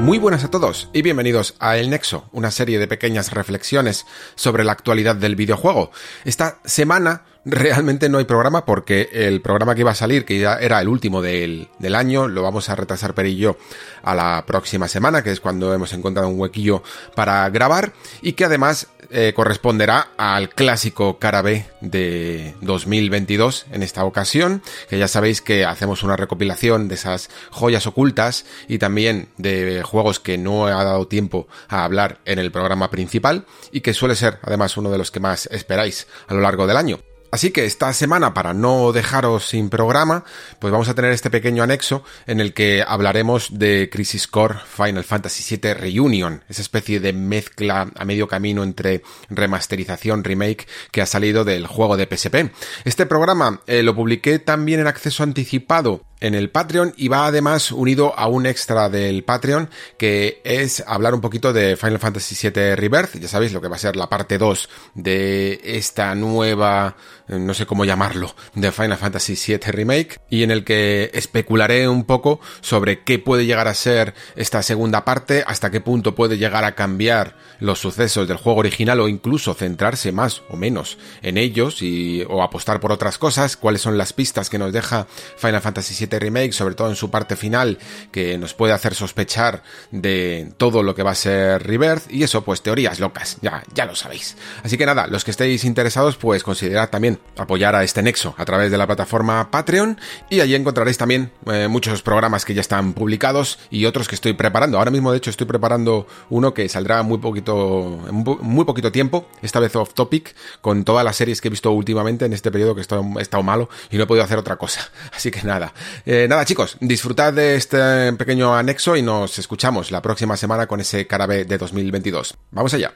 Muy buenas a todos y bienvenidos a El Nexo, una serie de pequeñas reflexiones sobre la actualidad del videojuego. Esta semana realmente no hay programa porque el programa que iba a salir, que ya era el último del, año, lo vamos a retrasar Perillo a la próxima semana, que es cuando hemos encontrado un huequillo para grabar y que además eh, corresponderá al clásico Carabé de 2022 en esta ocasión, que ya sabéis que hacemos una recopilación de esas joyas ocultas y también de juegos que no ha dado tiempo a hablar en el programa principal y que suele ser además uno de los que más esperáis a lo largo del año. Así que esta semana, para no dejaros sin programa, pues vamos a tener este pequeño anexo en el que hablaremos de Crisis Core Final Fantasy VII Reunion, esa especie de mezcla a medio camino entre remasterización, remake que ha salido del juego de PSP. Este programa eh, lo publiqué también en acceso anticipado en el Patreon y va además unido a un extra del Patreon que es hablar un poquito de Final Fantasy VII Rebirth, ya sabéis lo que va a ser la parte 2 de esta nueva, no sé cómo llamarlo, de Final Fantasy VII Remake y en el que especularé un poco sobre qué puede llegar a ser esta segunda parte, hasta qué punto puede llegar a cambiar los sucesos del juego original o incluso centrarse más o menos en ellos y, o apostar por otras cosas, cuáles son las pistas que nos deja Final Fantasy VII Remake, sobre todo en su parte final, que nos puede hacer sospechar de todo lo que va a ser Rebirth, y eso, pues teorías locas, ya, ya lo sabéis. Así que nada, los que estéis interesados, pues considerad también apoyar a este nexo a través de la plataforma Patreon, y allí encontraréis también eh, muchos programas que ya están publicados y otros que estoy preparando. Ahora mismo, de hecho, estoy preparando uno que saldrá muy poquito, muy poquito tiempo, esta vez off topic, con todas las series que he visto últimamente en este periodo que he estado malo y no he podido hacer otra cosa. Así que nada, eh, nada chicos, disfrutad de este pequeño anexo y nos escuchamos la próxima semana con ese Carabé de 2022. Vamos allá.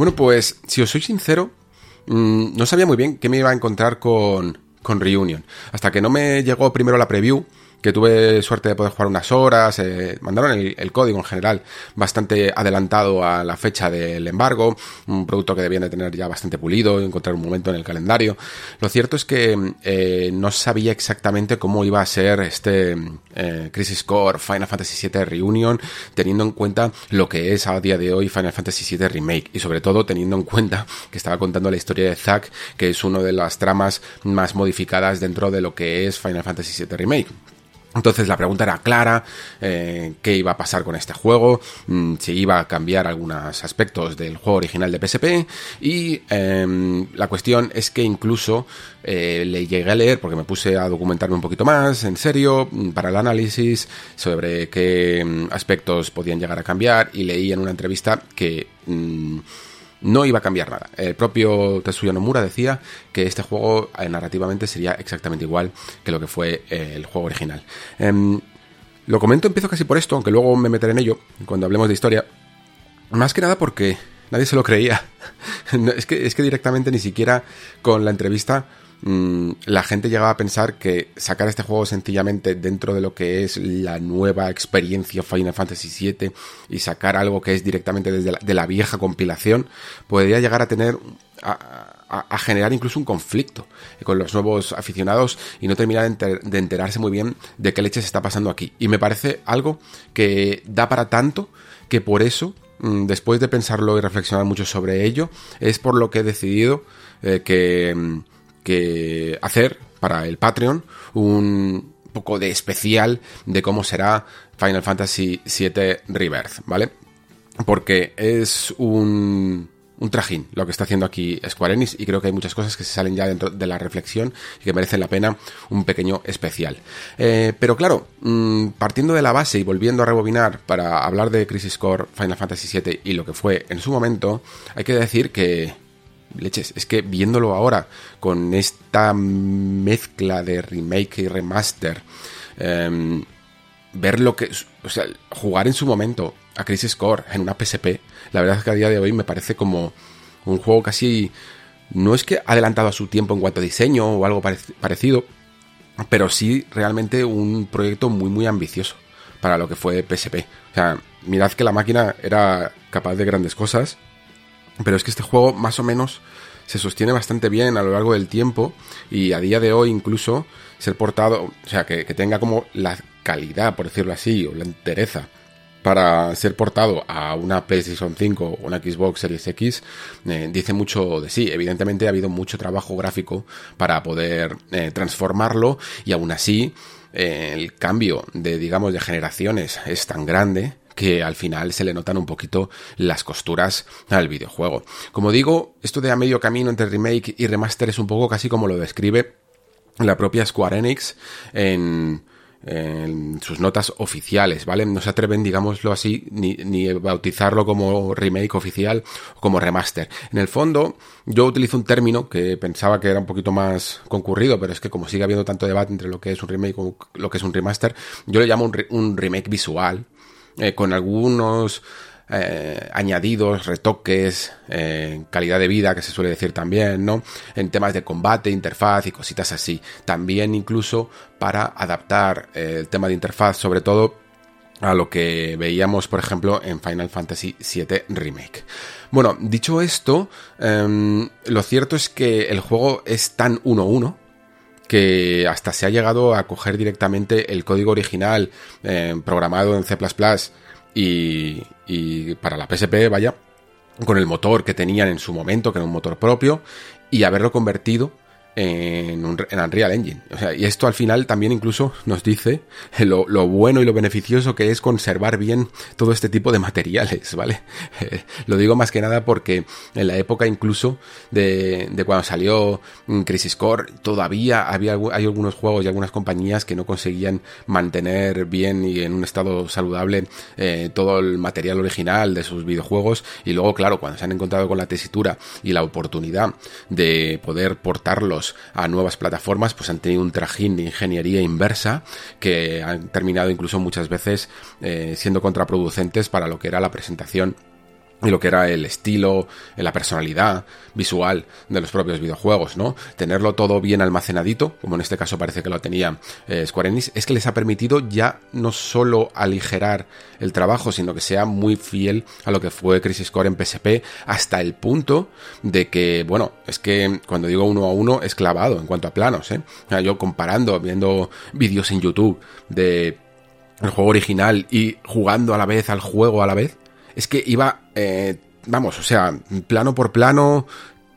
Bueno, pues si os soy sincero, Mm, no sabía muy bien qué me iba a encontrar con, con Reunion. Hasta que no me llegó primero la preview que tuve suerte de poder jugar unas horas, eh, mandaron el, código en general bastante adelantado a la fecha del embargo, un producto que debían de tener ya bastante pulido, encontrar un momento en el calendario. Lo cierto es que eh, no sabía exactamente cómo iba a ser este eh, Crisis Core Final Fantasy VII Reunion, teniendo en cuenta lo que es a día de hoy Final Fantasy VII Remake y sobre todo teniendo en cuenta que estaba contando la historia de Zack, que es una de las tramas más modificadas dentro de lo que es Final Fantasy VII Remake. Entonces la pregunta era clara, eh, qué iba a pasar con este juego, mm, si iba a cambiar algunos aspectos del juego original de PSP y em, la cuestión es que incluso eh, le llegué a leer porque me puse a documentarme un poquito más, en serio, mm, para el análisis sobre qué mm, aspectos podían llegar a cambiar y leí en una entrevista que no iba a cambiar nada. El propio Tetsuya Nomura decía que este juego eh, narrativamente sería exactamente igual que lo que fue eh, el juego original. Em, lo comento, empiezo casi por esto, aunque luego me meteré en ello cuando hablemos de historia. Más que nada porque nadie se lo creía. es, que, es que directamente ni siquiera con la entrevista Mm, la gente llegaba a pensar que sacar este juego sencillamente dentro de lo que es la nueva experiencia Final Fantasy VII y sacar algo que es directamente desde la, de la vieja compilación podría llegar a tener a, generar incluso un conflicto con los nuevos aficionados y no terminar de, enterarse muy bien de qué leche se está pasando aquí. Y me parece algo que da para tanto que por eso, mm, después de pensarlo y reflexionar mucho sobre ello, es por lo que he decidido eh, que mm, que hacer para el Patreon un poco de especial de cómo será Final Fantasy VII Rebirth, ¿vale? Porque es un, un trajín lo que está haciendo aquí Square Enix y creo que hay muchas cosas que se salen ya dentro de la reflexión y que merecen la pena un pequeño especial. Eh, pero claro, mm, partiendo de la base y volviendo a rebobinar para hablar de Crisis Core, Final Fantasy VII y lo que fue en su momento, hay que decir que leches, es que viéndolo ahora con esta mezcla de remake y remaster, em, ver lo que, o sea, jugar en su momento a Crisis Core en una PSP, la verdad es que a día de hoy me parece como un juego casi, no es que adelantado a su tiempo en cuanto a diseño o algo parecido, pero sí realmente un proyecto muy muy ambicioso para lo que fue PSP. O sea, mirad que la máquina era capaz de grandes cosas, pero es que este juego más o menos se sostiene bastante bien a lo largo del tiempo y a día de hoy incluso ser portado, o sea, que, tenga como la calidad, por decirlo así, o la entereza para ser portado a una PlayStation 5 o una Xbox Series X eh, dice mucho de sí. Evidentemente ha habido mucho trabajo gráfico para poder eh, transformarlo y aún así eh, el cambio de digamos de generaciones es tan grande que al final se le notan un poquito las costuras al videojuego. Como digo, esto de a medio camino entre remake y remaster es un poco casi como lo describe la propia Square Enix en, sus notas oficiales, ¿vale? No se atreven, digámoslo así, ni, ni bautizarlo como remake oficial o como remaster. En el fondo, yo utilizo un término que pensaba que era un poquito más concurrido, pero es que como sigue habiendo tanto debate entre lo que es un remake o lo que es un remaster, yo le llamo un remake visual, eh, con algunos eh, añadidos, retoques, eh, calidad de vida, que se suele decir también, ¿no? En temas de combate, interfaz y cositas así. También incluso para adaptar el tema de interfaz, sobre todo a lo que veíamos, por ejemplo, en Final Fantasy VII Remake. Bueno, dicho esto, em, lo cierto es que el juego es tan 1-1 que hasta se ha llegado a coger directamente el código original eh, programado en C++ y, y para la PSP, vaya, con el motor que tenían en su momento, que era un motor propio, y haberlo convertido en, un, en Unreal Engine. O sea, y esto al final también incluso nos dice lo, bueno y lo beneficioso que es conservar bien todo este tipo de materiales, ¿vale? lo digo más que nada porque en la época incluso de, de cuando salió mm, Crisis Core, todavía había hay algunos juegos y algunas compañías que no conseguían mantener bien y en un estado saludable eh, todo el material original de sus videojuegos y luego, claro, cuando se han encontrado con la tesitura y la oportunidad de poder portarlos a nuevas plataformas, pues han tenido un trajín de ingeniería inversa que han terminado incluso muchas veces eh, siendo contraproducentes para lo que era la presentación y lo que era el estilo, la personalidad visual de los propios videojuegos, ¿no? Tenerlo todo bien almacenadito, como en este caso parece que lo tenía eh, Square Enix, es que les ha permitido ya no solo aligerar el trabajo, sino que sea muy fiel a lo que fue Crisis Core en PSP, hasta el punto de que, bueno, es que cuando digo uno a uno es clavado en cuanto a planos, ¿eh? yo comparando, viendo vídeos en YouTube de juego original y jugando a la vez al juego a la vez, es que iba, eh, vamos, o sea, plano por plano,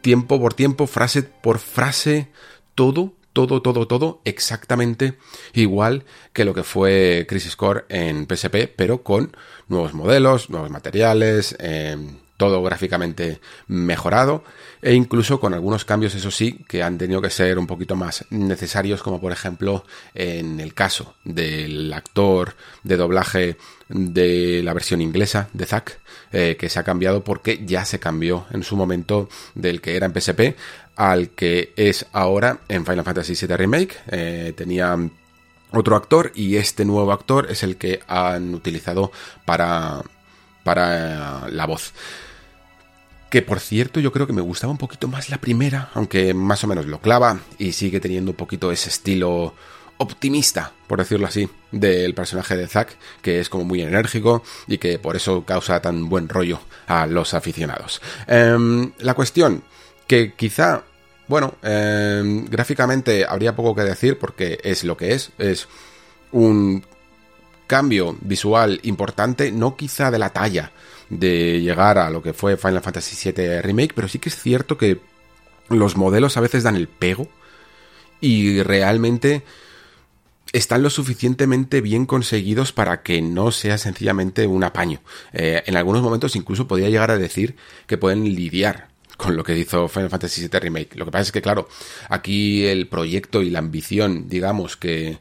tiempo por tiempo, frase por frase, todo, todo, todo, todo exactamente igual que lo que fue Crisis Core en PSP, pero con nuevos modelos, nuevos materiales, eh, todo gráficamente mejorado e incluso con algunos cambios, eso sí, que han tenido que ser un poquito más necesarios, como por ejemplo en el caso del actor de doblaje de la versión inglesa de Zack, eh, que se ha cambiado porque ya se cambió en su momento del que era en PSP al que es ahora en Final Fantasy VII Remake. Eh, tenía otro actor y este nuevo actor es el que han utilizado para, para la voz que por cierto yo creo que me gustaba un poquito más la primera, aunque más o menos lo clava y sigue teniendo un poquito ese estilo optimista, por decirlo así, del personaje de Zack, que es como muy enérgico y que por eso causa tan buen rollo a los aficionados. Em, la cuestión, que quizá, bueno, em, gráficamente habría poco que decir porque es lo que es, es un cambio visual importante, no quizá de la talla de llegar a lo que fue Final Fantasy VII Remake, pero sí que es cierto que los modelos a veces dan el pego y realmente están lo suficientemente bien conseguidos para que no sea sencillamente un apaño. Eh, en algunos momentos incluso podría llegar a decir que pueden lidiar con lo que hizo Final Fantasy VII Remake. Lo que pasa es que, claro, aquí el proyecto y la ambición, digamos, que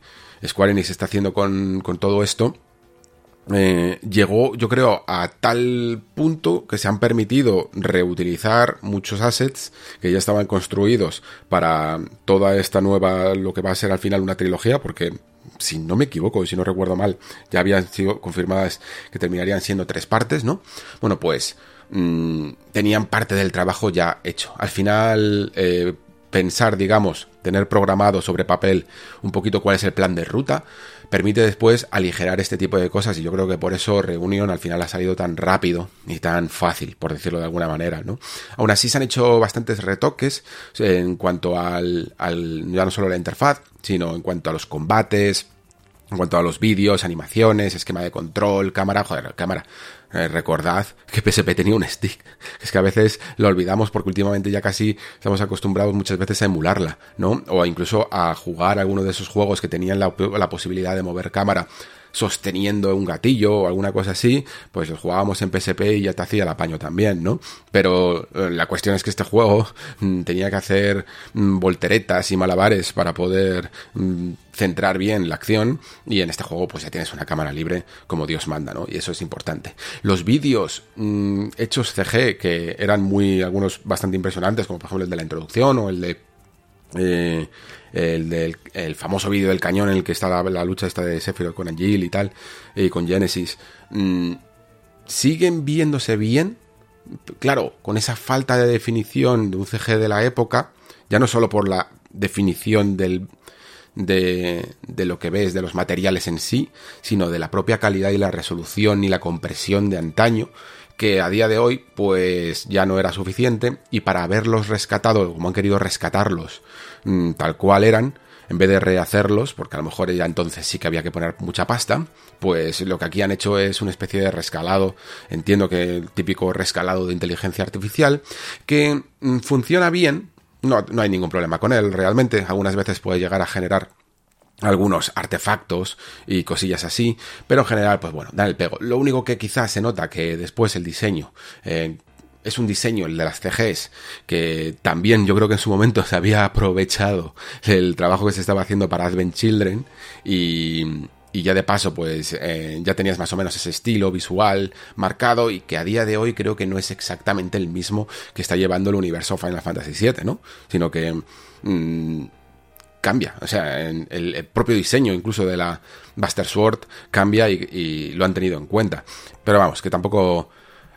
Square Enix está haciendo con, todo esto, eh, llegó, yo creo, a tal punto que se han permitido reutilizar muchos assets que ya estaban construidos para toda esta nueva, lo que va a ser al final una trilogía, porque si no me equivoco, si no recuerdo mal, ya habían sido confirmadas que terminarían siendo tres partes, ¿no? Bueno, pues mmm, tenían parte del trabajo ya hecho. Al final, eh, pensar, digamos, tener programado sobre papel un poquito cuál es el plan de ruta, permite después aligerar este tipo de cosas y yo creo que por eso Reunion al final ha salido tan rápido y tan fácil, por decirlo de alguna manera, ¿no? Aún así se han hecho bastantes retoques en cuanto al, al ya no solo la interfaz, sino en cuanto a los combates, en cuanto a los vídeos, animaciones, esquema de control, cámara, joder, cámara. Eh, recordad que PSP tenía un stick. Es que a veces lo olvidamos porque últimamente ya casi estamos acostumbrados muchas veces a emularla, ¿no? O incluso a jugar alguno de esos juegos que tenían la, la posibilidad de mover cámara sosteniendo un gatillo o alguna cosa así, pues jugábamos en PSP y ya te hacía el apaño también, ¿no? Pero eh, la cuestión es que este juego mm, tenía que hacer mm, volteretas y malabares para poder mm, centrar bien la acción y en este juego pues ya tienes una cámara libre como Dios manda, ¿no? Y eso es importante. Los vídeos hechos CG que eran muy, algunos bastante impresionantes, como por ejemplo el de la introducción o el de... Eh, el del el famoso vídeo del cañón en el que está la, lucha esta de Sephiroth con Angel y tal, y con Genesis, mm, siguen viéndose bien, claro, con esa falta de definición de un CG de la época, ya no solo por la definición del, de, de, lo que ves, de los materiales en sí, sino de la propia calidad y la resolución y la compresión de antaño, que a día de hoy pues ya no era suficiente y para haberlos rescatado como han querido rescatarlos Mm, tal cual eran, en vez de rehacerlos, porque a lo mejor ya entonces sí que había que poner mucha pasta, pues lo que aquí han hecho es una especie de rescalado, entiendo que el típico rescalado de inteligencia artificial, que mm, funciona bien, no, no hay ningún problema con él realmente, algunas veces puede llegar a generar algunos artefactos y cosillas así, pero en general, pues bueno, dan el pego. Lo único que quizás se nota que después el diseño eh, es un diseño, el de las CGs, que también yo creo que en su momento se había aprovechado el trabajo que se estaba haciendo para Advent Children y, y ya de paso pues eh, ya tenías más o menos ese estilo visual marcado y que a día de hoy creo que no es exactamente el mismo que está llevando el universo Final Fantasy VII, ¿no? Sino que mmm, cambia, o sea, el, propio diseño incluso de la Buster Sword cambia y lo han tenido en cuenta. Pero vamos, que tampoco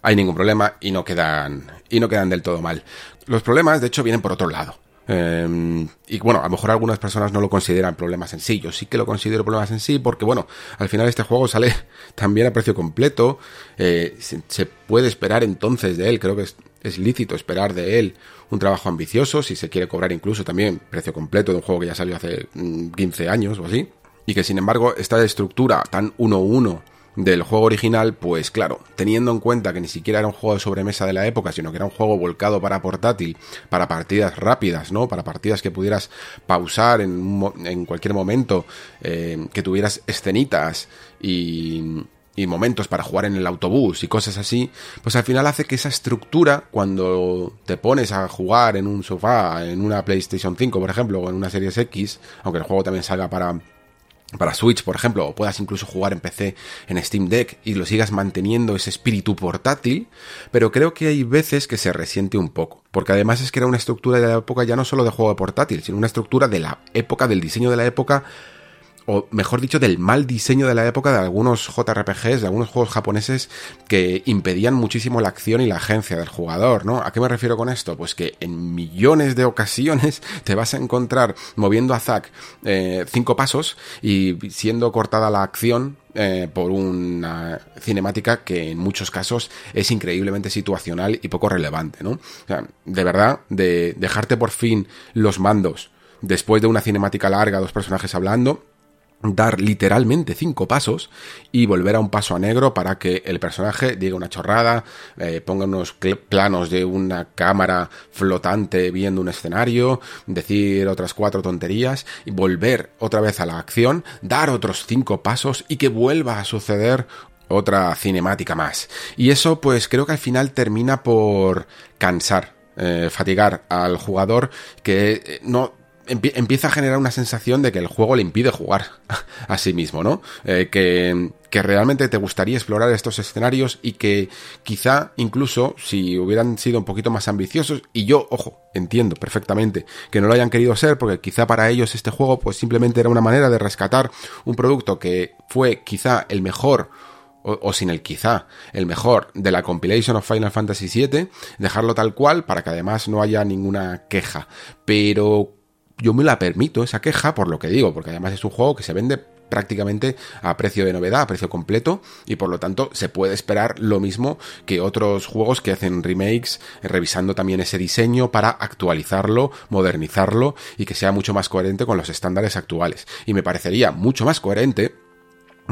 hay ningún problema y no quedan, y no quedan del todo mal. Los problemas, de hecho, vienen por otro lado. Eh, y bueno, a lo mejor algunas personas no lo consideran problemas en sí. Yo sí que lo considero problemas en sí porque, bueno, al final este juego sale también a precio completo. Eh, se, puede esperar entonces de él, creo que es, es, lícito esperar de él un trabajo ambicioso, si se quiere cobrar incluso también precio completo de un juego que ya salió hace 15 mm, años o así. Y que sin embargo esta estructura tan 1-1 del juego original, pues claro, teniendo en cuenta que ni siquiera era un juego de sobremesa de la época, sino que era un juego volcado para portátil, para partidas rápidas, ¿no? Para partidas que pudieras pausar en, en cualquier momento, eh, que tuvieras escenitas y, y momentos para jugar en el autobús y cosas así, pues al final hace que esa estructura, cuando te pones a jugar en un sofá, en una PlayStation 5, por ejemplo, o en una Series X, aunque el juego también salga para para Switch, por ejemplo, o puedas incluso jugar en PC en Steam Deck y lo sigas manteniendo ese espíritu portátil, pero creo que hay veces que se resiente un poco, porque además es que era una estructura de la época ya no solo de juego portátil, sino una estructura de la época, del diseño de la época o mejor dicho, del mal diseño de la época de algunos JRPGs, de algunos juegos japoneses que impedían muchísimo la acción y la agencia del jugador, ¿no? ¿A qué me refiero con esto? Pues que en millones de ocasiones te vas a encontrar moviendo a Zack eh, cinco pasos y siendo cortada la acción eh, por una cinemática que en muchos casos es increíblemente situacional y poco relevante, ¿no? O sea, de verdad, de dejarte por fin los mandos después de una cinemática larga, dos personajes hablando, dar literalmente cinco pasos y volver a un paso a negro para que el personaje diga una chorrada, eh, ponga unos planos de una cámara flotante viendo un escenario, decir otras cuatro tonterías y volver otra vez a la acción, dar otros cinco pasos y que vuelva a suceder otra cinemática más. Y eso pues creo que al final termina por cansar, eh, fatigar al jugador que eh, no empieza a generar una sensación de que el juego le impide jugar a sí mismo, ¿no? Eh, que, realmente te gustaría explorar estos escenarios y que quizá incluso si hubieran sido un poquito más ambiciosos, y yo, ojo, entiendo perfectamente que no lo hayan querido ser, porque quizá para ellos este juego pues simplemente era una manera de rescatar un producto que fue quizá el mejor o, sin el quizá, el mejor de la compilation of Final Fantasy VII, dejarlo tal cual para que además no haya ninguna queja. Pero yo me la permito esa queja por lo que digo, porque además es un juego que se vende prácticamente a precio de novedad, a precio completo, y por lo tanto se puede esperar lo mismo que otros juegos que hacen remakes, revisando también ese diseño para actualizarlo, modernizarlo y que sea mucho más coherente con los estándares actuales. Y me parecería mucho más coherente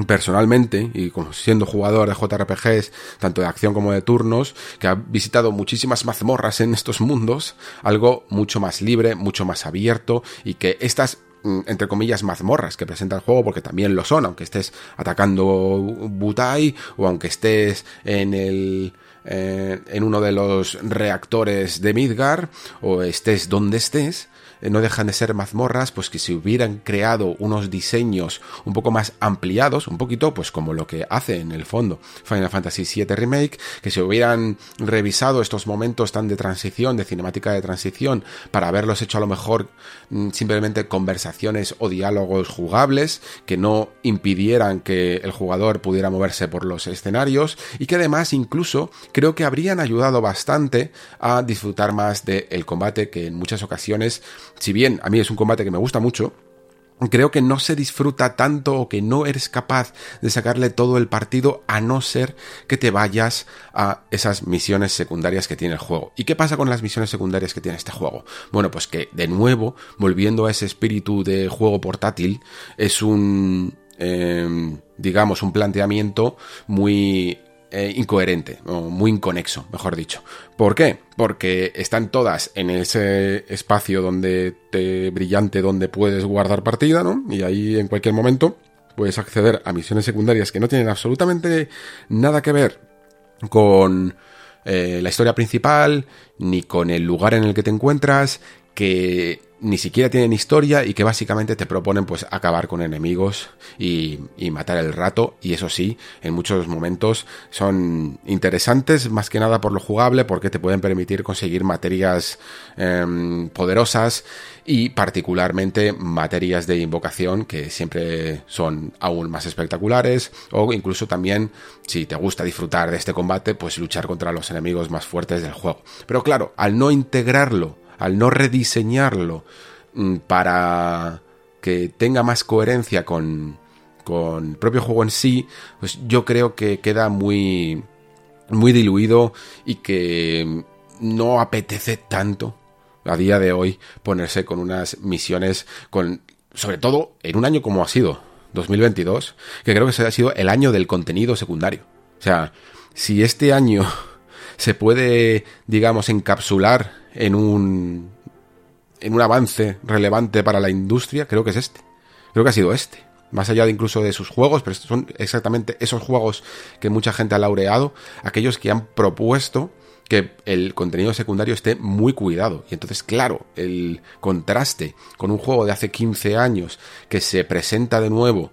personalmente y siendo jugador de JRPGs tanto de acción como de turnos que ha visitado muchísimas mazmorras en estos mundos algo mucho más libre mucho más abierto y que estas mm, entre comillas mazmorras que presenta el juego porque también lo son aunque estés atacando Butai o aunque estés en el eh, en uno de los reactores de Midgar o estés donde estés no dejan de ser mazmorras, pues que si hubieran creado unos diseños un poco más ampliados, un poquito pues como lo que hace en el fondo Final Fantasy VII Remake, que se hubieran revisado estos momentos tan de transición, de cinemática de transición, para haberlos hecho a lo mejor mm, simplemente conversaciones o diálogos jugables, que no impidieran que el jugador pudiera moverse por los escenarios y que además incluso creo que habrían ayudado bastante a disfrutar más del combate que en muchas ocasiones si bien a mí es un combate que me gusta mucho, creo que no se disfruta tanto o que no eres capaz de sacarle todo el partido a no ser que te vayas a esas misiones secundarias que tiene el juego. ¿Y qué pasa con las misiones secundarias que tiene este juego? Bueno, pues que de nuevo, volviendo a ese espíritu de juego portátil, es un... Em, digamos, un planteamiento muy eh, incoherente, o muy inconexo, mejor dicho. ¿Por qué? Porque están todas en ese espacio donde te brillante donde puedes guardar partida, ¿no? Y ahí en cualquier momento puedes acceder a misiones secundarias que no tienen absolutamente nada que ver con eh, la historia principal, ni con el lugar en el que te encuentras, que ni siquiera tienen historia y que básicamente te proponen pues acabar con enemigos y, matar el rato y eso sí, en muchos momentos son interesantes más que nada por lo jugable porque te pueden permitir conseguir materias em, poderosas y particularmente materias de invocación que siempre son aún más espectaculares o incluso también si te gusta disfrutar de este combate pues luchar contra los enemigos más fuertes del juego. Pero claro, al no integrarlo al no rediseñarlo mm, para que tenga más coherencia con, con el propio juego en sí, pues yo creo que queda muy, muy diluido y que no apetece tanto a día de hoy ponerse con unas misiones con sobre todo en un año como ha sido 2022 que creo que ha sido el año del contenido secundario. O sea si este año se puede digamos encapsular en un, en un avance relevante para la industria, creo que es este. Creo que ha sido este. Más allá de incluso de sus juegos, pero son exactamente esos juegos que mucha gente ha laureado, aquellos que han propuesto que el contenido secundario esté muy cuidado. Y entonces, claro, el contraste con un juego de hace 15 años que se presenta de nuevo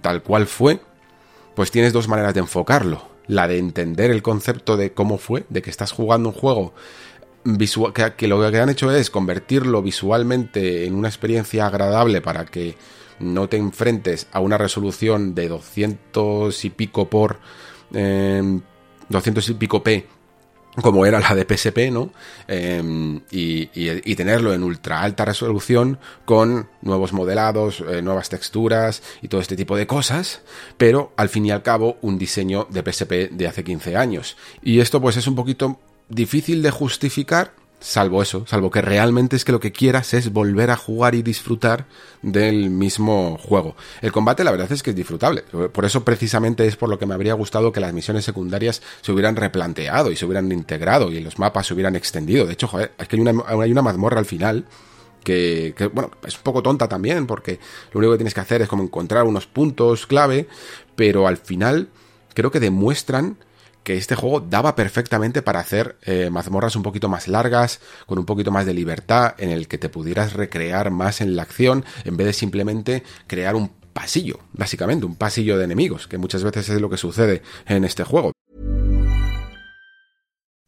tal cual fue, pues tienes dos maneras de enfocarlo. La de entender el concepto de cómo fue, de que estás jugando un juego visual, que, lo que han hecho es convertirlo visualmente en una experiencia agradable para que no te enfrentes a una resolución de 200 y pico por 200 em, y pico p como era la de PSP, ¿no? Em, y, tenerlo en ultra alta resolución con nuevos modelados, eh, nuevas texturas y todo este tipo de cosas, pero al fin y al cabo un diseño de PSP de hace 15 años. Y esto pues es un poquito difícil de justificar salvo eso, salvo que realmente es que lo que quieras es volver a jugar y disfrutar del mismo juego. El combate la verdad es que es disfrutable, por eso precisamente es por lo que me habría gustado que las misiones secundarias se hubieran replanteado y se hubieran integrado y los mapas se hubieran extendido. De hecho, joder, es que hay una, hay una mazmorra al final que, que, bueno, es un poco tonta también porque lo único que tienes que hacer es como encontrar unos puntos clave, pero al final creo que demuestran que este juego daba perfectamente para hacer eh, mazmorras un poquito más largas, con un poquito más de libertad, en el que te pudieras recrear más en la acción, en vez de simplemente crear un pasillo, básicamente, un pasillo de enemigos, que muchas veces es lo que sucede en este juego.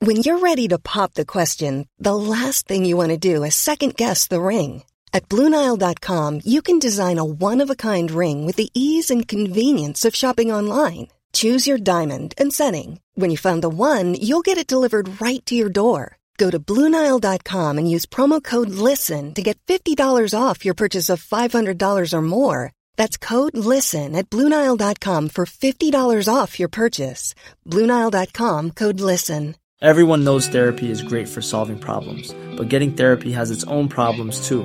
When you're ready to pop the question, the last thing you want to do is second guess the ring. At BlueNile.com, you can design a one-of-a-kind ring with the ease and convenience of shopping online. Choose your diamond and setting. When you find the one, you'll get it delivered right to your door. Go to Bluenile.com and use promo code LISTEN to get $50 off your purchase of $500 or more. That's code LISTEN at Bluenile.com for $50 off your purchase. Bluenile.com code LISTEN. Everyone knows therapy is great for solving problems, but getting therapy has its own problems too,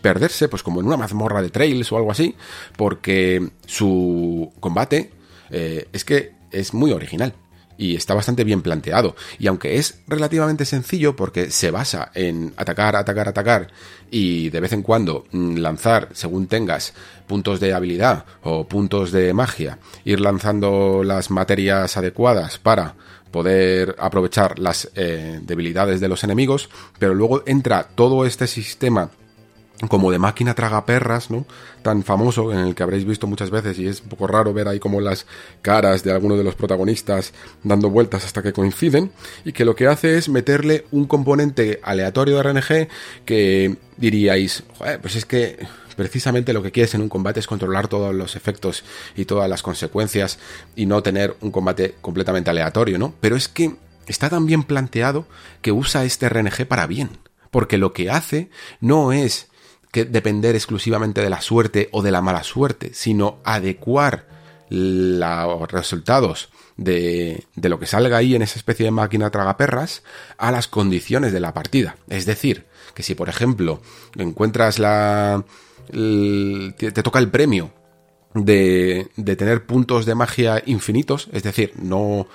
perderse, pues como en una mazmorra de trails o algo así, porque su combate eh, es que es muy original y está bastante bien planteado. Y aunque es relativamente sencillo porque se basa en atacar, atacar, atacar y de vez en cuando mm, lanzar, según tengas puntos de habilidad o puntos de magia, ir lanzando las materias adecuadas para poder aprovechar las eh, debilidades de los enemigos, pero luego entra todo este sistema como de máquina tragaperras, ¿no? Tan famoso, en el que habréis visto muchas veces y es un poco raro ver ahí como las caras de algunos de los protagonistas dando vueltas hasta que coinciden y que lo que hace es meterle un componente aleatorio de RNG que diríais, pues es que precisamente lo que quieres en un combate es controlar todos los efectos y todas las consecuencias y no tener un combate completamente aleatorio, ¿no? Pero es que está tan bien planteado que usa este RNG para bien. Porque lo que hace no es que depender exclusivamente de la suerte o de la mala suerte, sino adecuar los resultados de, de, lo que salga ahí en esa especie de máquina tragaperras a las condiciones de la partida. Es decir, que si por ejemplo encuentras la... te, toca el premio de, de tener puntos de magia infinitos, es decir, no,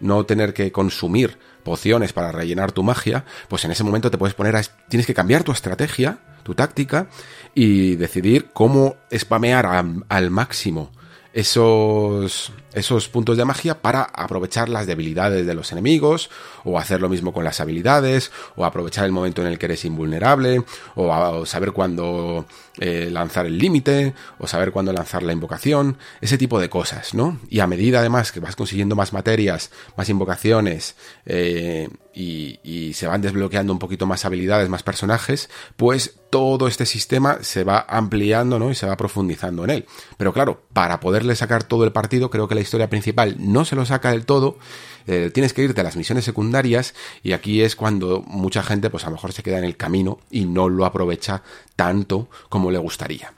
no tener que consumir pociones para rellenar tu magia, pues en ese momento te puedes poner a... tienes que cambiar tu estrategia tu táctica y decidir cómo spamear al máximo esos, esos puntos de magia para aprovechar las debilidades de los enemigos, o hacer lo mismo con las habilidades, o aprovechar el momento en el que eres invulnerable, o, saber cuándo eh, lanzar el límite, o saber cuándo lanzar la invocación, ese tipo de cosas, ¿no? Y a medida además que vas consiguiendo más materias, más invocaciones, eh, y, y se van desbloqueando un poquito más habilidades, más personajes, pues todo este sistema se va ampliando, ¿no? Y se va profundizando en él. Pero claro, para poderle sacar todo el partido, creo que la historia principal no se lo saca del todo. Eh, tienes que irte a las misiones secundarias y aquí es cuando mucha gente, pues a lo mejor se queda en el camino y no lo aprovecha tanto como le gustaría.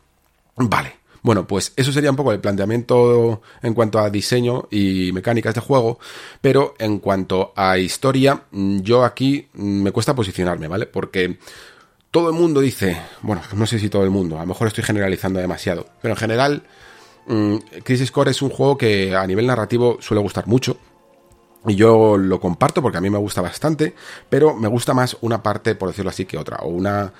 Vale. Bueno, pues eso sería un poco el planteamiento en cuanto a diseño y mecánicas de juego, pero en cuanto a historia, yo aquí me cuesta posicionarme, ¿vale? Porque todo el mundo dice, bueno, no sé si todo el mundo, a lo mejor estoy generalizando demasiado, pero en general, mm, Crisis Core es un juego que a nivel narrativo suele gustar mucho. Y yo lo comparto porque a mí me gusta bastante, pero me gusta más una parte, por decirlo así, que otra, o una,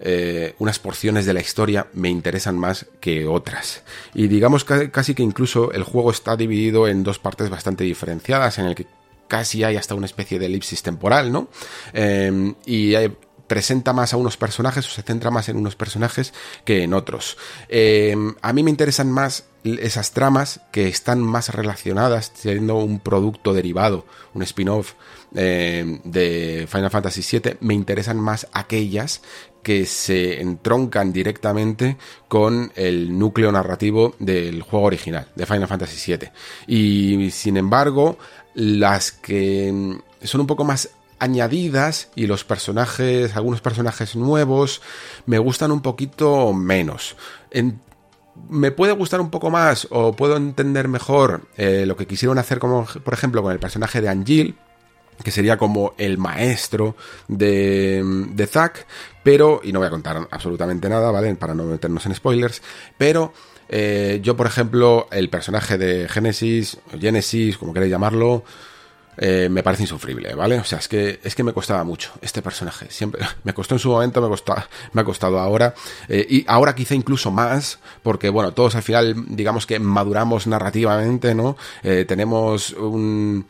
eh, unas porciones de la historia me interesan más que otras. Y digamos que casi que incluso el juego está dividido en dos partes bastante diferenciadas, en el que casi hay hasta una especie de elipsis temporal, ¿no? Eh, y hay, presenta más a unos personajes o se centra más en unos personajes que en otros. Eh, a mí me interesan más esas tramas que están más relacionadas, siendo un producto derivado, un spin-off eh, de Final Fantasy VII, me interesan más aquellas que se entroncan directamente con el núcleo narrativo del juego original, de Final Fantasy VII. Y sin embargo, las que son un poco más añadidas y los personajes, algunos personajes nuevos, me gustan un poquito menos. me puede gustar un pock más o puedo entender mejor eh, lo que quisieron hacer como por ejemplo con el personaje de Angel que sería como el maestro de, de Zack, pero, y no voy a contar absolutamente nada, ¿vale? Para no meternos en spoilers, pero eh, yo, por ejemplo, el personaje de Genesis, Genesis, como queréis llamarlo, eh, me parece insufrible, ¿vale? O sea, es que, es que me costaba mucho este personaje. Siempre, me costó en su momento, me, me ha costado ahora. Eh, y ahora quizá incluso más, porque bueno, todos al final, digamos que maduramos narrativamente, ¿no? tenemos un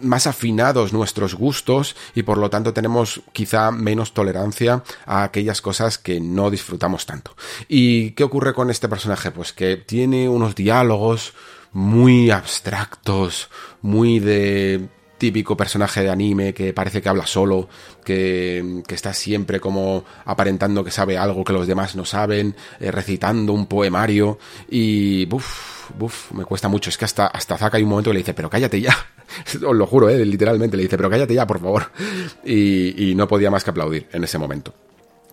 más afinados nuestros gustos y por lo tanto tenemos quizá menos tolerancia a aquellas cosas que no disfrutamos tanto. ¿Y qué ocurre con este personaje? Pues que tiene unos diálogos muy abstractos, muy de típico personaje de anime que parece que habla solo, que, está siempre como aparentando que sabe algo que los demás no saben, eh, recitando un poemario y... Uf, me cuesta mucho. Es que hasta, hasta Zack hay un momento que le dice, pero cállate ya. Os lo juro, ¿eh? literalmente le dice, pero cállate ya, por favor. Y, y no podía más que aplaudir en ese momento.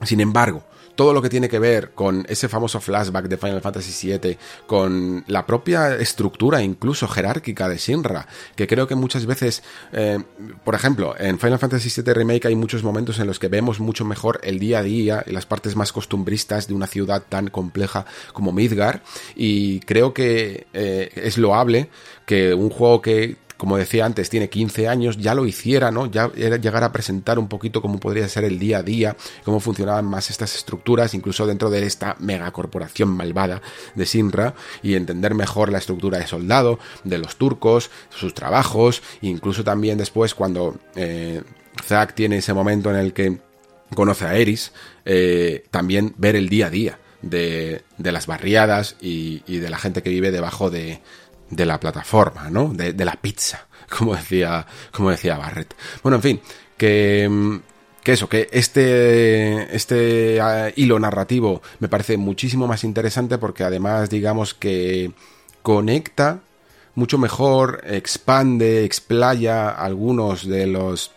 Sin embargo, todo lo que tiene que ver con ese famoso flashback de Final Fantasy VII, con la propia estructura incluso jerárquica de Shinra, que creo que muchas veces, eh, por ejemplo, en Final Fantasy VII Remake hay muchos momentos en los que vemos mucho mejor el día a día y las partes más costumbristas de una ciudad tan compleja como Midgar, y creo que eh, es loable que un juego que como decía antes, tiene 15 años, ya lo hiciera, ¿no? Ya era llegar a presentar un poquito cómo podría ser el día a día, cómo funcionaban más estas estructuras, incluso dentro de esta megacorporación malvada de Sinra, y entender mejor la estructura de soldado, de los turcos, sus trabajos, incluso también después cuando eh, Zack tiene ese momento en el que conoce a Eris, eh, también ver el día a día. De, las barriadas y, de la gente que vive debajo de, de la plataforma, ¿no? De, la pizza, como decía, como decía Barrett. Bueno, en fin, que, mm, que eso, que este, este ah, hilo narrativo me parece muchísimo más interesante porque además, digamos que conecta mucho mejor, expande, explaya algunos de los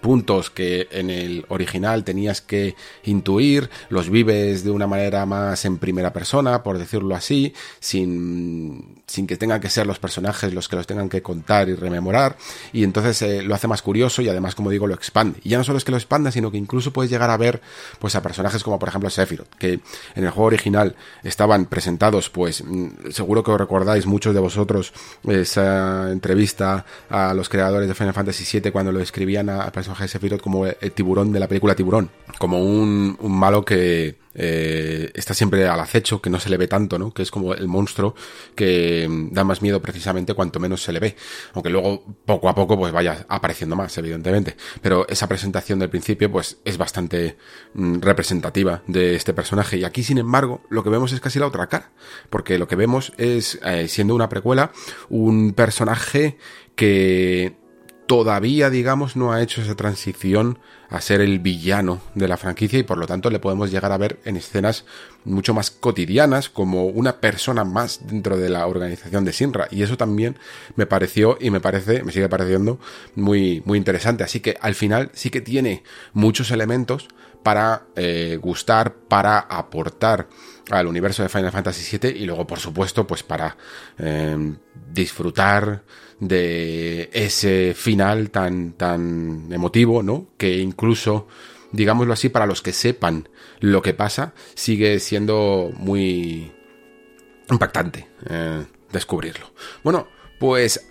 puntos que en el original tenías que intuir, los vives de una manera más en primera persona, por decirlo así, sin, sin que tengan que ser los personajes los que los tengan que contar y rememorar, y entonces eh, lo hace más curioso y además, como digo, lo expande. Y ya no solo es que lo expanda, sino que incluso puedes llegar a ver pues a personajes como por ejemplo Sephiroth, que en el juego original estaban presentados, pues mm, seguro que os recordáis muchos de vosotros esa entrevista a los creadores de Final Fantasy VII cuando lo escribían a personaje de Sephiroth como el tiburón de la película Tiburón, como un, un malo que eh, está siempre al acecho, que no se le ve tanto, ¿no? Que es como el monstruo que mm, da más miedo precisamente cuanto menos se le ve. Aunque luego, poco a poco, pues vaya apareciendo más, evidentemente. Pero esa presentación del principio, pues es bastante mm, representativa de este personaje. Y aquí, sin embargo, lo que vemos es casi la otra cara. Porque lo que vemos es, eh, siendo una precuela, un personaje que todavía, digamos, no ha hecho esa transición a ser el villano de la franquicia y por lo tanto le podemos llegar a ver en escenas mucho más cotidianas como una persona más dentro de la organización de Sinra y eso también me pareció y me parece, me sigue pareciendo muy, muy interesante. Así que al final sí que tiene muchos elementos para eh, gustar, para aportar al universo de Final Fantasy VII y luego por supuesto pues para eh, disfrutar de ese final tan, tan emotivo, ¿no? Que incluso, digámoslo así, para los que sepan lo que pasa, sigue siendo muy impactante eh, descubrirlo. Bueno, pues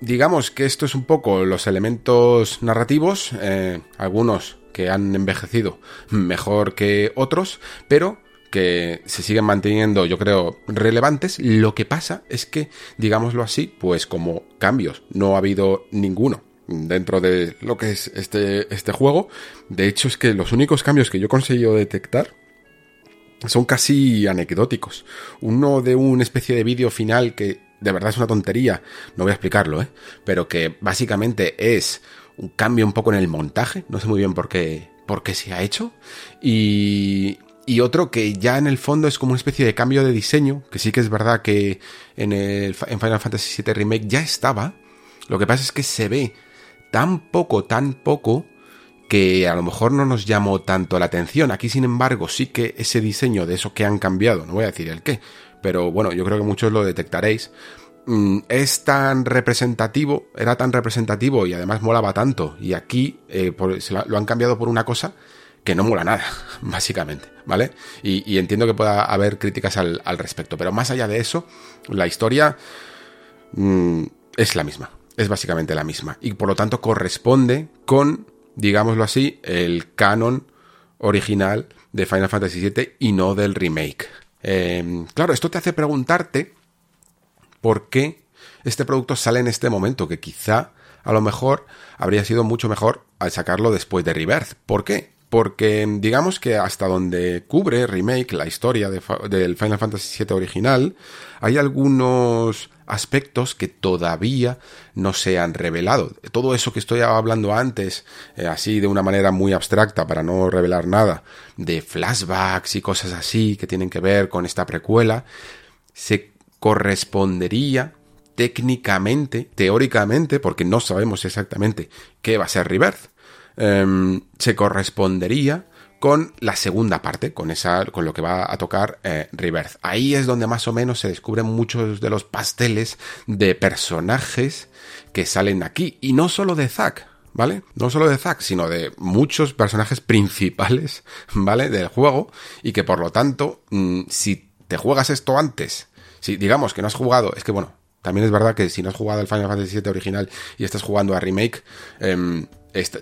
digamos que esto es un poco los elementos narrativos, eh, algunos que han envejecido mejor que otros, pero que se siguen manteniendo, yo creo, relevantes. Lo que pasa es que, digámoslo así, pues como cambios no ha habido ninguno dentro de lo que es este, este juego. De hecho, es que los únicos cambios que yo he conseguido detectar son casi anecdóticos. Uno de una especie de vídeo final que de verdad es una tontería, no voy a explicarlo, ¿eh? pero que básicamente es un cambio un poco en el montaje, no sé muy bien por qué, por qué se ha hecho, y, y otro que ya en el fondo es como una especie de cambio de diseño, que sí que es verdad que en, el, en Final Fantasy VII Remake ya estaba, lo que pasa es que se ve tan poco, tan poco, que a lo mejor no nos llamó tanto la atención. Aquí, sin embargo, sí que ese diseño de eso que han cambiado, no voy a decir el qué, pero bueno, yo creo que muchos lo detectaréis, mm, es tan representativo, era tan representativo y además molaba tanto. Y aquí eh, lo han cambiado por una cosa que no mola nada, básicamente, ¿vale? Y, entiendo que pueda haber críticas al, respecto, pero más allá de eso, la historia mm, es la misma, es básicamente la misma. Y por lo tanto corresponde con digámoslo así, el canon original de Final Fantasy VII y no del remake. Em, claro, esto te hace preguntarte por qué este producto sale en este momento, que quizá a lo mejor habría sido mucho mejor al sacarlo después de Rebirth. ¿Por qué? Porque digamos que hasta donde cubre remake la historia del Final Fantasy VII original, hay algunos aspectos que todavía no se han revelado. Todo eso que estoy hablando antes, eh, así de una manera muy abstracta para no revelar nada, de flashbacks y cosas así que tienen que ver con esta precuela, se correspondería técnicamente, teóricamente, porque no sabemos exactamente qué va a ser Rebirth, em, se correspondería con la segunda parte, con esa, con lo que va a tocar eh, Rebirth. Ahí es donde más o menos se descubren muchos de los pasteles de personajes que salen aquí. Y no solo de Zack, ¿vale? No solo de Zack, sino de muchos personajes principales, ¿vale? Del juego. Y que por lo tanto, mm, si te juegas esto antes, si digamos que no has jugado, es que bueno, también es verdad que si no has jugado el Final Fantasy VII original y estás jugando a remake, em,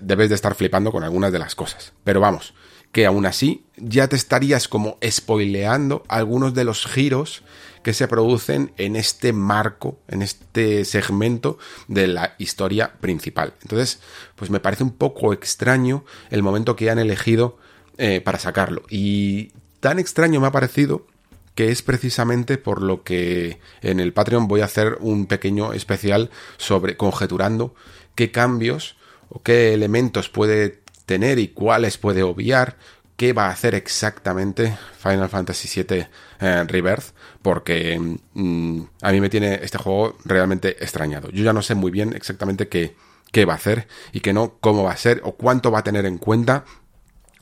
debes de estar flipando con algunas de las cosas. Pero vamos, que aún así ya te estarías como spoileando algunos de los giros que se producen en este marco, en este segmento de la historia principal. Entonces, pues me parece un poco extraño el momento que han elegido eh, para sacarlo. Y tan extraño me ha parecido que es precisamente por lo que en el Patreon voy a hacer un pequeño especial sobre conjeturando qué cambios o qué elementos puede tener y cuáles puede obviar, qué va a hacer exactamente Final Fantasy VII eh, Rebirth, porque mm, a mí me tiene este juego realmente extrañado. Yo ya no sé muy bien exactamente qué, qué va a hacer y qué no, cómo va a ser o cuánto va a tener en cuenta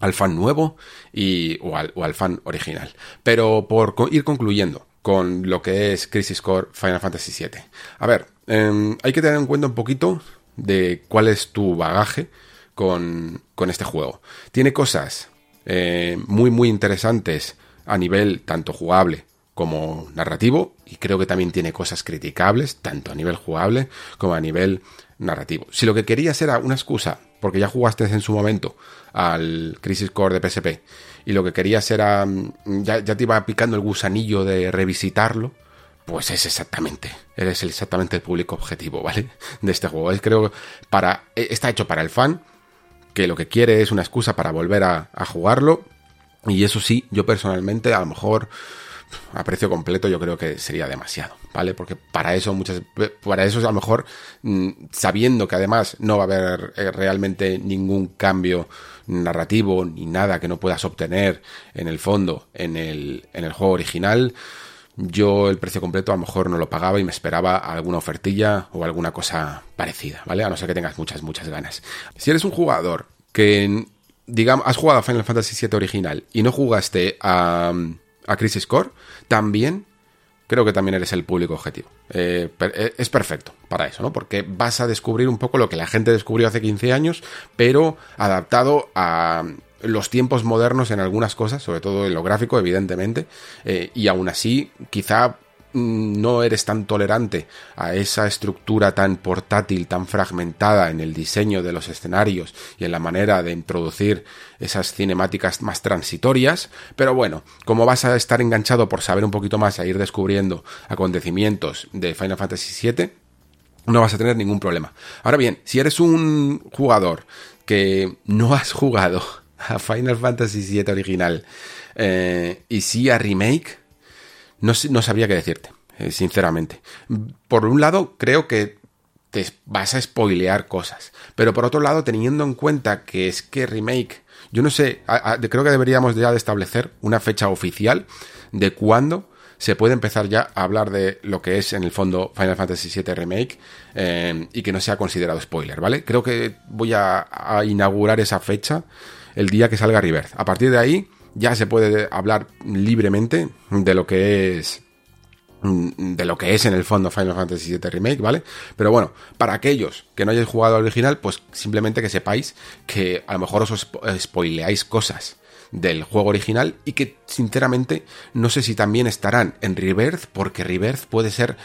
al fan nuevo y, o, al, fan original. Pero por ir concluyendo con lo que es Crisis Core Final Fantasy VII. A ver, em, hay que tener en cuenta un poquito de cuál es tu bagaje con, este juego. Tiene cosas eh, muy, muy interesantes a nivel tanto jugable como narrativo y creo que también tiene cosas criticables tanto a nivel jugable como a nivel narrativo. Si lo que querías era una excusa, porque ya jugaste en su momento al Crisis Core de PSP y lo que querías era mm, ya, ya te iba picando el gusanillo de revisitarlo, pues es exactamente, eres exactamente el público objetivo, ¿vale? De este juego. Es creo para e, está hecho para el fan que lo que quiere es una excusa para volver a, jugarlo. Y eso sí, yo personalmente a lo mejor a precio completo yo creo que sería demasiado, ¿vale? Porque para eso muchas para eso a lo mejor mm, sabiendo que además no va a haber eh, realmente ningún cambio narrativo ni nada que no puedas obtener en el fondo en el en el juego original, yo el precio completo a lo mejor no lo pagaba y me esperaba alguna ofertilla o alguna cosa parecida, ¿vale? A no ser que tengas muchas, muchas ganas. Si eres un jugador que, digamos, has jugado a Final Fantasy VII original y no jugaste a, a Crisis Core, también creo que también eres el público objetivo. Eh, eh, es perfecto para eso, ¿no? Porque vas a descubrir un poco lo que la gente descubrió hace 15 años, pero adaptado a los tiempos modernos en algunas cosas, sobre todo en lo gráfico, evidentemente, eh, y aún así quizá mm, no eres tan tolerante a esa estructura tan portátil, tan fragmentada en el diseño de los escenarios y en la manera de introducir esas cinemáticas más transitorias, pero bueno, como vas a estar enganchado por saber un poquito más a ir descubriendo acontecimientos de Final Fantasy VII, no vas a tener ningún problema. Ahora bien, si eres un jugador que no has jugado a Final Fantasy VII original eh, y sí a remake, no, no sabría qué decirte, eh, sinceramente. Por un lado, creo que te vas a spoilear cosas, pero por otro lado, teniendo en cuenta que es que remake, yo no sé, creo que deberíamos ya de establecer una fecha oficial de cuándo se puede empezar ya a hablar de lo que es en el fondo Final Fantasy VII Remake eh, y que no sea considerado spoiler, ¿vale? Creo que voy a, inaugurar esa fecha el día que salga Rebirth. A partir de ahí ya se puede hablar libremente de lo que es de lo que es en el fondo Final Fantasy VII Remake, ¿vale? Pero bueno, para aquellos que no hayáis jugado al original, pues simplemente que sepáis que a lo mejor os spoileáis cosas del juego original y que sinceramente no sé si también estarán en Rebirth porque Rebirth puede ser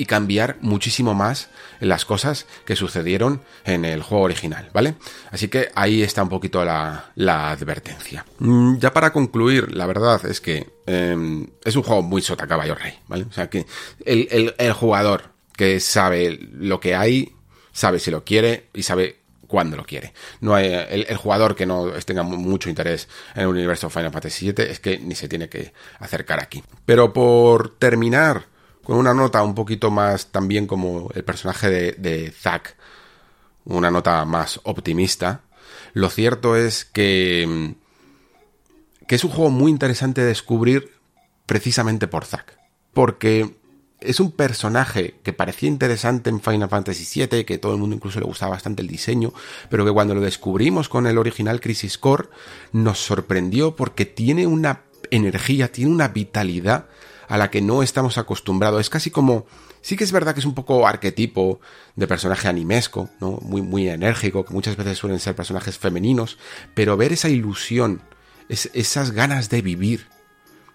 y cambiar muchísimo más las cosas que sucedieron en el juego original, ¿vale? Así que ahí está un poquito la, advertencia. Mm, ya para concluir, la verdad es que em, es un juego muy sota caballo rey, ¿vale? O sea que el, jugador que sabe lo que hay, sabe si lo quiere y sabe cuando lo quiere. No hay, el, jugador que no tenga mucho interés en el universo Final Fantasy VII es que ni se tiene que acercar aquí. Pero por terminar con una nota un poquito más también como el personaje de, de Zack, una nota más optimista, lo cierto es que, que es un juego muy interesante de descubrir precisamente por Zack. Porque es un personaje que parecía interesante en Final Fantasy VII, que todo el mundo incluso le gustaba bastante el diseño, pero que cuando lo descubrimos con el original Crisis Core nos sorprendió porque tiene una energía, tiene una vitalidad a la que no estamos acostumbrados. Es casi como, sí que es verdad que es un poco arquetipo de personaje animesco, ¿no? Muy, muy enérgico, que muchas veces suelen ser personajes femeninos, pero ver esa ilusión, esas ganas de vivir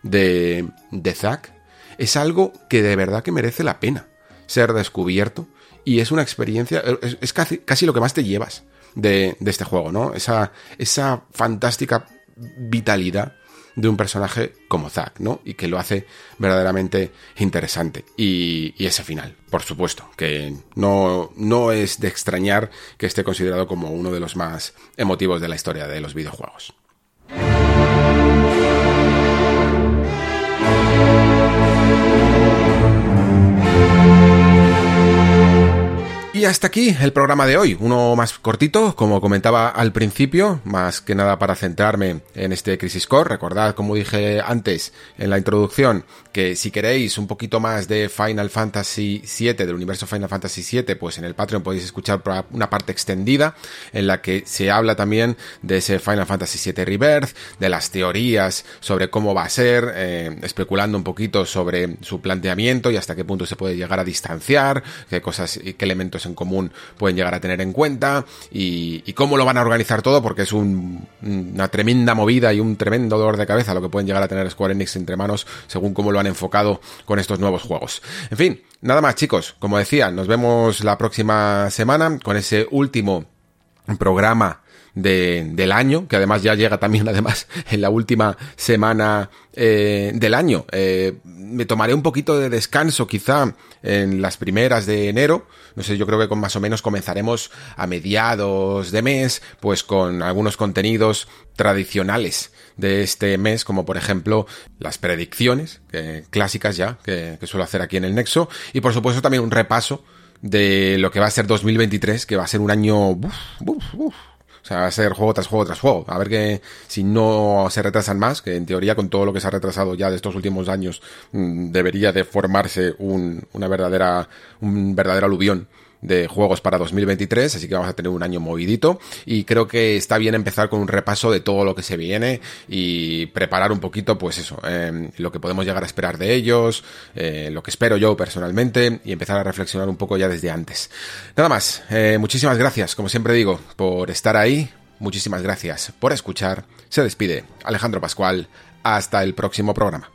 de, de Zack, es algo que de verdad que merece la pena ser descubierto y es una experiencia, es, casi, casi, lo que más te llevas de, este juego, ¿no? Esa, esa fantástica vitalidad de un personaje como Zack, ¿no? Y que lo hace verdaderamente interesante. Y, ese final, por supuesto, que no, no es de extrañar que esté considerado como uno de los más emotivos de la historia de los videojuegos. Hasta aquí el programa de hoy, uno más cortito, como comentaba al principio, más que nada para centrarme en este Crisis Core. Recordad, como dije antes en la introducción, que si queréis un poquito más de Final Fantasy VII, del universo Final Fantasy VII, pues en el Patreon podéis escuchar una parte extendida en la que se habla también de ese Final Fantasy VII Rebirth, de las teorías sobre cómo va a ser, eh, especulando un poquito sobre su planteamiento y hasta qué punto se puede llegar a distanciar, qué cosas qué elementos común pueden llegar a tener en cuenta y, cómo lo van a organizar todo, porque es una tremenda movida y un tremendo dolor de cabeza lo que pueden llegar a tener Square Enix entre manos según cómo lo han enfocado con estos nuevos juegos. En fin, nada más chicos, como decía, nos vemos la próxima semana con ese último programa de, del año, que además ya llega también además en la última semana eh, del año. Eh, me tomaré un poquito de descanso quizá en las primeras de enero. No sé, yo creo que con más o menos comenzaremos a mediados de mes, pues con algunos contenidos tradicionales de este mes, como por ejemplo las predicciones, clásicas ya, que, suelo hacer aquí en el Nexo, y por supuesto también un repaso de lo que va a ser 2023, que va a ser un año... O sea, va a ser juego tras juego tras juego. A ver que si no se retrasan más, que en teoría con todo lo que se ha retrasado ya de estos últimos años, mm, debería de formarse un, una verdadera, un verdadero aluvión de juegos para 2023, así que vamos a tener un año movidito y creo que está bien empezar con un repaso de todo lo que se viene y preparar un poquito, pues eso, em, lo que podemos llegar a esperar de ellos, eh, lo que espero yo personalmente y empezar a reflexionar un poco ya desde antes. Nada más, eh, muchísimas gracias, como siempre digo, por estar ahí, muchísimas gracias por escuchar, se despide Alejandro Pascual, hasta el próximo programa.